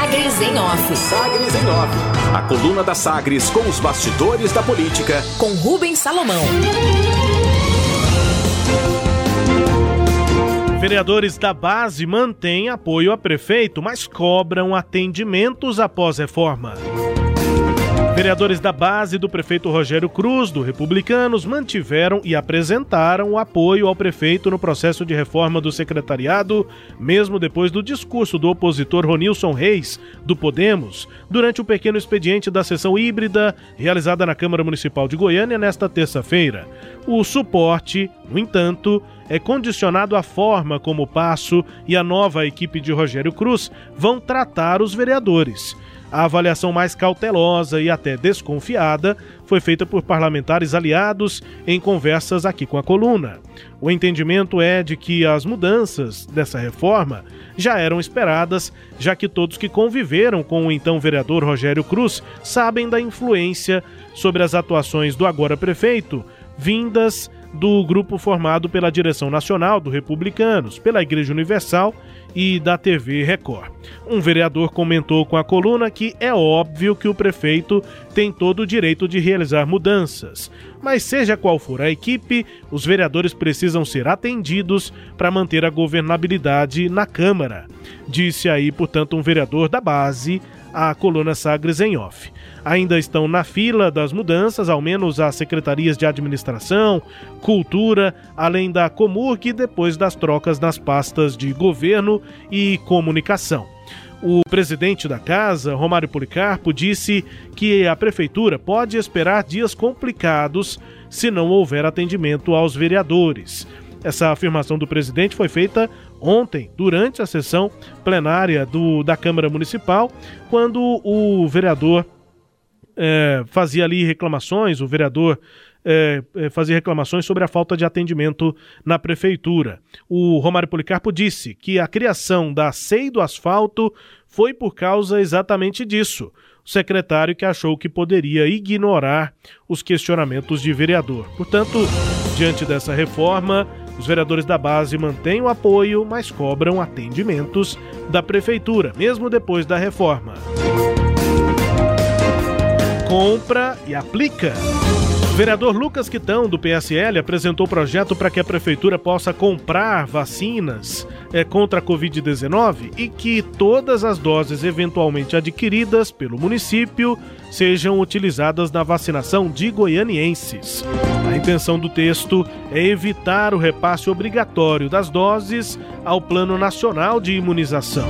Sagres em Off. Sagres em Off. A coluna da Sagres com os bastidores da política. Com Rubens Salomão. Vereadores da base mantêm apoio a prefeito, mas cobram atendimentos após reforma. Vereadores da base do prefeito Rogério Cruz, do Republicanos, mantiveram e apresentaram o apoio ao prefeito no processo de reforma do secretariado, mesmo depois do discurso do opositor Ronilson Reis, do Podemos, durante o pequeno expediente da sessão híbrida realizada na Câmara Municipal de Goiânia nesta terça-feira. O suporte, no entanto, é condicionado à forma como o Passo e a nova equipe de Rogério Cruz vão tratar os vereadores. A avaliação mais cautelosa e até desconfiada foi feita por parlamentares aliados em conversas aqui com a coluna. O entendimento é de que as mudanças dessa reforma já eram esperadas, já que todos que conviveram com o então vereador Rogério Cruz sabem da influência sobre as atuações do agora prefeito, vindas do grupo formado pela direção nacional do Republicanos, pela Igreja Universal e da TV Record. Um vereador comentou com a coluna que é óbvio que o prefeito tem todo o direito de realizar mudanças, mas seja qual for a equipe, os vereadores precisam ser atendidos para manter a governabilidade na Câmara. Disse aí, portanto, um vereador da base à coluna Sagres em off ainda estão na fila das mudanças, ao menos as secretarias de administração, cultura, além da Comurg depois das trocas nas pastas de governo e comunicação. O presidente da casa, Romário Policarpo, disse que a prefeitura pode esperar dias complicados se não houver atendimento aos vereadores. Essa afirmação do presidente foi feita ontem, durante a sessão plenária do, da Câmara Municipal, quando o vereador é, fazia ali reclamações, o vereador é, é, fazia reclamações sobre a falta de atendimento na prefeitura. O Romário Policarpo disse que a criação da SEI do asfalto foi por causa exatamente disso. O secretário que achou que poderia ignorar os questionamentos de vereador. Portanto, diante dessa reforma, os vereadores da base mantêm o apoio, mas cobram atendimentos da prefeitura, mesmo depois da reforma compra e aplica. Vereador Lucas Quitão, do PSL, apresentou projeto para que a prefeitura possa comprar vacinas é, contra a Covid-19 e que todas as doses eventualmente adquiridas pelo município sejam utilizadas na vacinação de goianienses. A intenção do texto é evitar o repasse obrigatório das doses ao Plano Nacional de Imunização.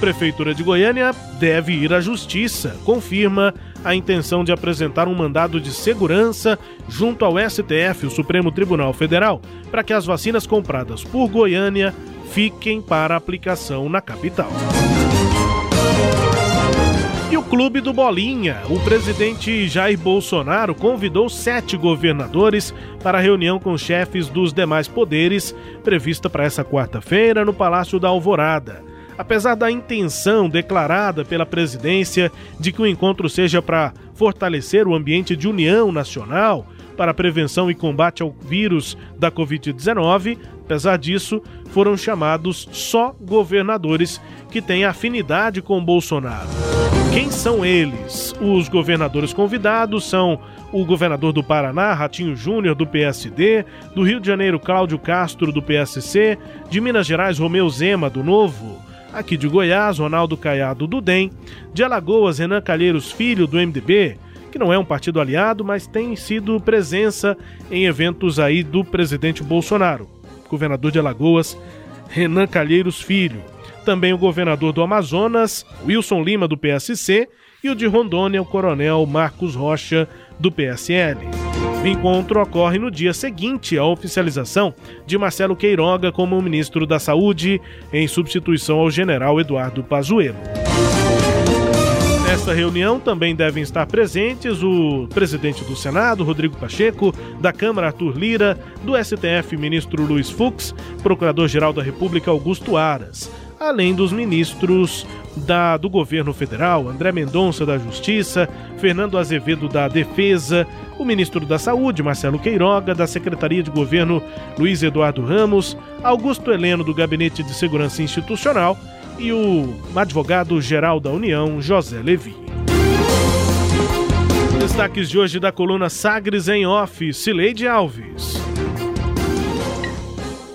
Prefeitura de Goiânia deve ir à Justiça, confirma a intenção de apresentar um mandado de segurança junto ao STF, o Supremo Tribunal Federal, para que as vacinas compradas por Goiânia fiquem para aplicação na capital. E o Clube do Bolinha. O presidente Jair Bolsonaro convidou sete governadores para reunião com chefes dos demais poderes, prevista para essa quarta-feira no Palácio da Alvorada. Apesar da intenção declarada pela presidência de que o encontro seja para fortalecer o ambiente de união nacional para a prevenção e combate ao vírus da Covid-19, apesar disso, foram chamados só governadores que têm afinidade com Bolsonaro. Quem são eles? Os governadores convidados são o governador do Paraná, Ratinho Júnior, do PSD, do Rio de Janeiro, Cláudio Castro, do PSC, de Minas Gerais, Romeu Zema, do Novo, Aqui de Goiás, Ronaldo Caiado do DEM. De Alagoas, Renan Calheiros Filho do MDB, que não é um partido aliado, mas tem sido presença em eventos aí do presidente Bolsonaro. Governador de Alagoas, Renan Calheiros Filho. Também o governador do Amazonas, Wilson Lima do PSC, e o de Rondônia, o coronel Marcos Rocha do PSL. O encontro ocorre no dia seguinte à oficialização de Marcelo Queiroga como ministro da Saúde, em substituição ao general Eduardo Pazuello. Nesta reunião também devem estar presentes o presidente do Senado, Rodrigo Pacheco, da Câmara, Arthur Lira, do STF, ministro Luiz Fux, procurador-geral da República, Augusto Aras, além dos ministros da, do governo federal, André Mendonça da Justiça, Fernando Azevedo da Defesa, o ministro da Saúde, Marcelo Queiroga, da Secretaria de Governo, Luiz Eduardo Ramos, Augusto Heleno do Gabinete de Segurança Institucional e o advogado-geral da União, José Levi. Destaques de hoje da coluna Sagres em Off, Cileide Alves.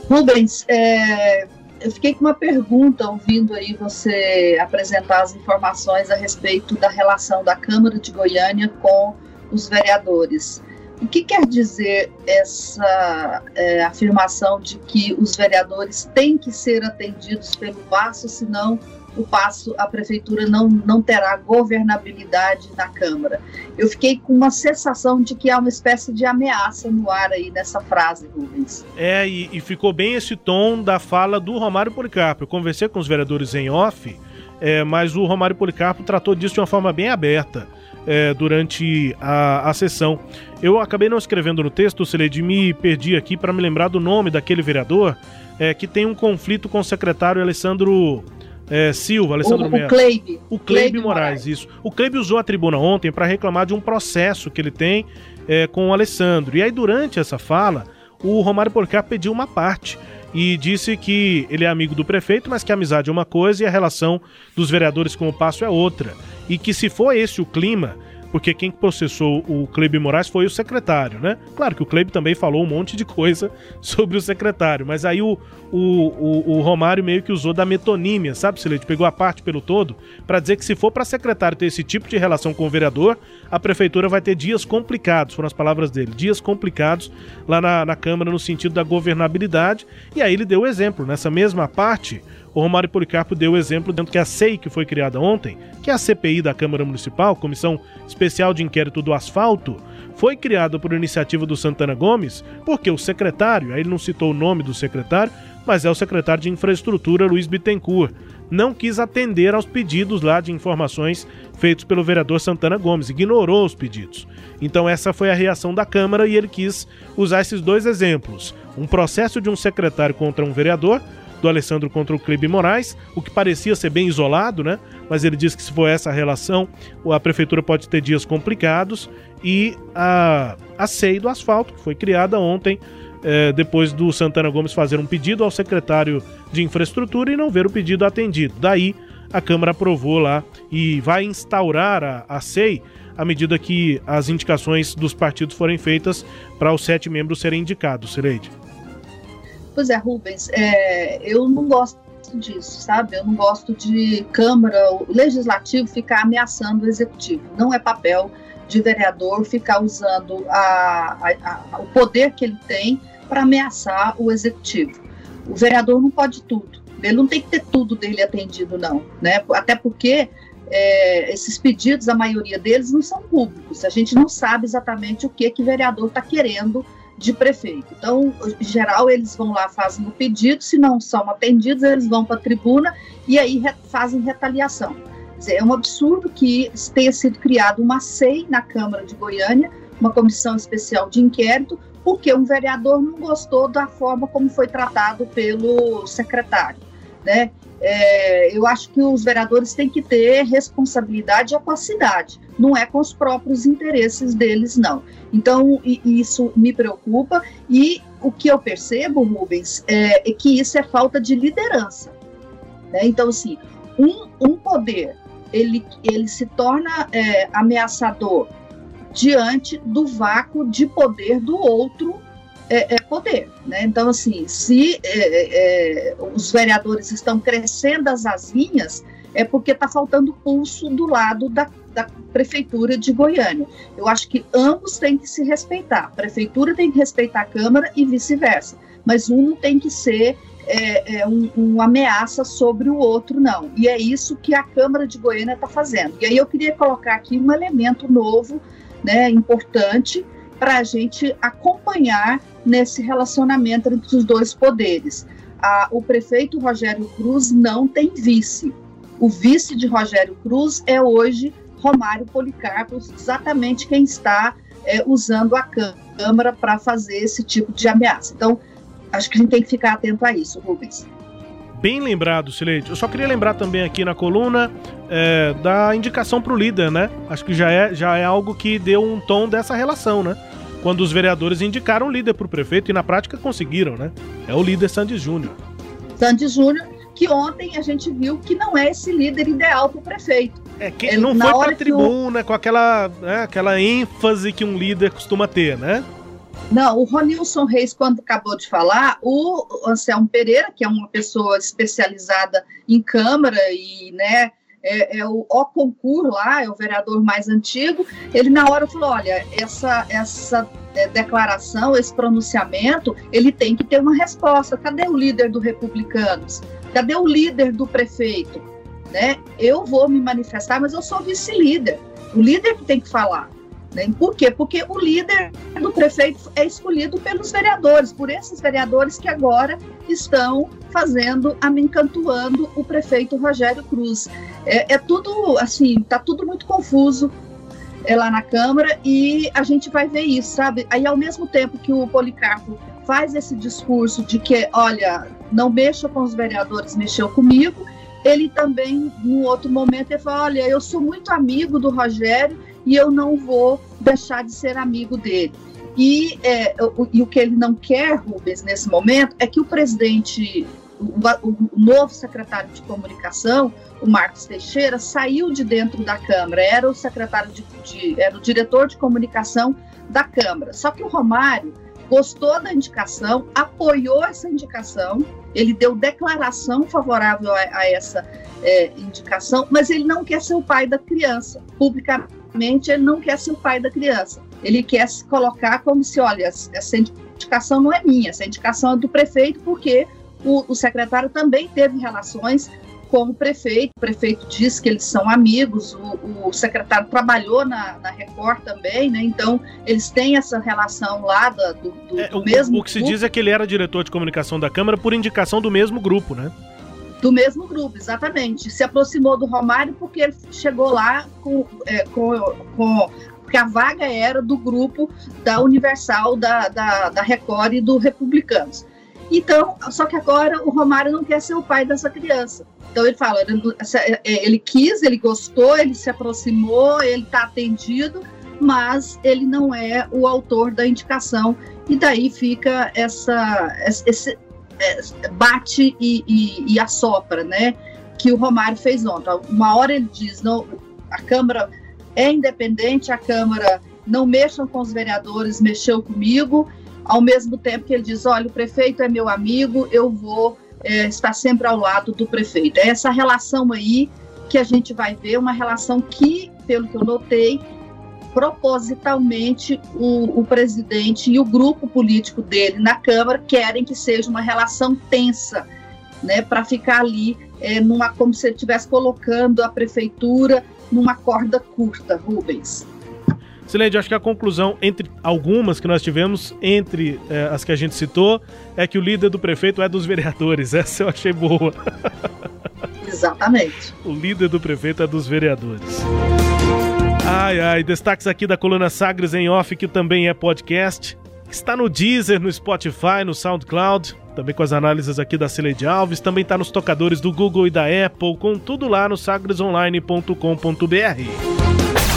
Rubens, é, eu fiquei com uma pergunta ouvindo aí você apresentar as informações a respeito da relação da Câmara de Goiânia com os vereadores. O que quer dizer essa é, afirmação de que os vereadores têm que ser atendidos pelo passo, senão o passo a prefeitura não, não terá governabilidade na Câmara? Eu fiquei com uma sensação de que há uma espécie de ameaça no ar aí nessa frase, Rubens. É, e, e ficou bem esse tom da fala do Romário Policarpo. Eu conversei com os vereadores em off, é, mas o Romário Policarpo tratou disso de uma forma bem aberta é, durante a, a sessão. Eu acabei não escrevendo no texto, Celede, me perdi aqui para me lembrar do nome daquele vereador é, que tem um conflito com o secretário Alessandro é, Silva, Alessandro o, O Cleibe. O Cleibe Moraes, Moraes, isso. O Cleibe usou a tribuna ontem para reclamar de um processo que ele tem é, com o Alessandro. E aí, durante essa fala, o Romário Porcar pediu uma parte e disse que ele é amigo do prefeito, mas que a amizade é uma coisa e a relação dos vereadores com o Passo é outra. E que se for esse o clima, porque quem processou o Cleib Moraes foi o secretário, né? Claro que o Cleib também falou um monte de coisa sobre o secretário, mas aí o, o, o, o Romário meio que usou da metonímia, sabe, Silete? Pegou a parte pelo todo para dizer que se for para secretário ter esse tipo de relação com o vereador, a prefeitura vai ter dias complicados, foram as palavras dele, dias complicados lá na, na Câmara no sentido da governabilidade, e aí ele deu o exemplo, nessa mesma parte o Romário Policarpo deu o exemplo dentro que a SEI, que foi criada ontem, que é a CPI da Câmara Municipal, Comissão Especial de Inquérito do Asfalto, foi criada por iniciativa do Santana Gomes, porque o secretário, aí ele não citou o nome do secretário, mas é o secretário de Infraestrutura, Luiz Bittencourt, não quis atender aos pedidos lá de informações feitos pelo vereador Santana Gomes, ignorou os pedidos. Então essa foi a reação da Câmara e ele quis usar esses dois exemplos: um processo de um secretário contra um vereador do Alessandro contra o Cleber Moraes, o que parecia ser bem isolado, né? Mas ele disse que se for essa relação, a prefeitura pode ter dias complicados e a, a SEI do asfalto, que foi criada ontem, é, depois do Santana Gomes fazer um pedido ao secretário de infraestrutura e não ver o pedido atendido. Daí a Câmara aprovou lá e vai instaurar a, a SEI à medida que as indicações dos partidos forem feitas para os sete membros serem indicados, Sileide. Pois é, Rubens, é, eu não gosto disso, sabe? Eu não gosto de Câmara, o Legislativo ficar ameaçando o Executivo. Não é papel de vereador ficar usando a, a, a, o poder que ele tem para ameaçar o Executivo. O vereador não pode tudo. Ele não tem que ter tudo dele atendido, não. Né? Até porque é, esses pedidos, a maioria deles, não são públicos. A gente não sabe exatamente o que que o vereador está querendo de prefeito. Então, em geral, eles vão lá, fazem o pedido, se não são atendidos, eles vão para a tribuna e aí re fazem retaliação. Dizer, é um absurdo que tenha sido criada uma SEI na Câmara de Goiânia, uma comissão especial de inquérito, porque um vereador não gostou da forma como foi tratado pelo secretário. Né? É, eu acho que os vereadores têm que ter responsabilidade com a cidade, não é com os próprios interesses deles, não. Então, isso me preocupa e o que eu percebo, Rubens, é, é que isso é falta de liderança. Né? Então, assim, um, um poder, ele, ele se torna é, ameaçador diante do vácuo de poder do outro é, é poder. Né? Então, assim, se é, é, os vereadores estão crescendo as asinhas, é porque está faltando pulso do lado da, da prefeitura de Goiânia. Eu acho que ambos têm que se respeitar. A prefeitura tem que respeitar a Câmara e vice-versa. Mas um não tem que ser é, é, um, uma ameaça sobre o outro, não. E é isso que a Câmara de Goiânia está fazendo. E aí eu queria colocar aqui um elemento novo, né, importante, para a gente acompanhar nesse relacionamento entre os dois poderes. O prefeito Rogério Cruz não tem vice. O vice de Rogério Cruz é hoje Romário Policarpo, exatamente quem está é, usando a Câmara para fazer esse tipo de ameaça. Então, acho que a gente tem que ficar atento a isso, Rubens. Bem lembrado, Sileide. Eu só queria lembrar também aqui na coluna é, da indicação para o líder, né? Acho que já é, já é algo que deu um tom dessa relação, né? Quando os vereadores indicaram o líder para o prefeito e na prática conseguiram, né? É o líder Sandy Júnior. Sandy Júnior, que ontem a gente viu que não é esse líder ideal para o prefeito. É, que Ele, não foi para a tribuna o... com aquela, né, aquela ênfase que um líder costuma ter, né? Não, o Ronilson Reis, quando acabou de falar, o Anselmo Pereira, que é uma pessoa especializada em Câmara e, né, é, é, o O concurso lá, é o vereador mais antigo, ele na hora falou, olha, essa, essa é, declaração, esse pronunciamento, ele tem que ter uma resposta. Cadê o líder do Republicanos? Cadê o líder do prefeito? Né? Eu vou me manifestar, mas eu sou vice-líder. O líder que tem que falar. Né? Por quê? Porque o líder do prefeito é escolhido pelos vereadores, por esses vereadores que agora estão fazendo, amencantuando o prefeito Rogério Cruz. É, é tudo, assim, está tudo muito confuso é, lá na Câmara e a gente vai ver isso, sabe? Aí, ao mesmo tempo que o Policarpo faz esse discurso de que, olha, não mexa com os vereadores, mexeu comigo, ele também, num outro momento, ele fala, olha, eu sou muito amigo do Rogério e eu não vou deixar de ser amigo dele. E, é, o, e o que ele não quer, Rubens, nesse momento, é que o presidente, o, o, novo secretário de comunicação, o Marcos Teixeira, saiu de dentro da Câmara, era o secretário de, de era o diretor de comunicação da Câmara. Só que o Romário gostou da indicação, apoiou essa indicação, ele deu declaração favorável a, a essa é, indicação, mas ele não quer ser o pai da criança, publicamente ele não quer ser o pai da criança. Ele quer se colocar como se, olha, essa indicação não é minha, essa indicação é do prefeito, porque o, o secretário também teve relações com o prefeito. O prefeito diz que eles são amigos, o, o secretário trabalhou na, na, Record também, né? Então, eles têm essa relação lá do, do, é, do mesmo. O que grupo. se diz é que ele era diretor de comunicação da Câmara por indicação do mesmo grupo, né? Do mesmo grupo, exatamente. Se aproximou do Romário porque ele chegou lá com, é, com, com porque a vaga era do grupo da Universal, da, da, da Record e do Republicanos. Então, só que agora o Romário não quer ser o pai dessa criança. Então ele fala, ele, é, ele quis, ele gostou, ele se aproximou, ele está atendido, mas ele não é o autor da indicação. E daí fica essa, esse, é, bate e, e, e, assopra, né? Que o Romário fez ontem. Uma hora ele diz: não, a Câmara é independente, a Câmara não mexam com os vereadores, mexeu comigo. Ao mesmo tempo que ele diz: olha, o prefeito é meu amigo, eu vou é, estar sempre ao lado do prefeito. É essa relação aí que a gente vai ver, uma relação que, pelo que eu notei, propositalmente o, o, presidente e o grupo político dele na Câmara querem que seja uma relação tensa, né, para ficar ali é, numa como se estivesse colocando a prefeitura numa corda curta, Rubens. Silene, acho que a conclusão entre algumas que nós tivemos, entre é, as que a gente citou, é que o líder do prefeito é dos vereadores. Essa eu achei boa. Exatamente. o líder do prefeito é dos vereadores. Ai, ai, destaques aqui da coluna Sagres em Off, que também é podcast. Está no Deezer, no Spotify, no SoundCloud, também com as análises aqui da Cileide Alves, também está nos tocadores do Google e da Apple, com tudo lá no sagresonline.com.br.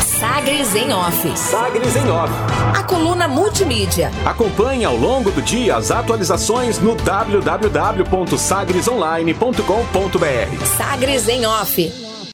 Sagres em Off. Sagres em Off. A coluna multimídia. Acompanhe ao longo do dia as atualizações no www.sagresonline.com.br. Sagres em Off.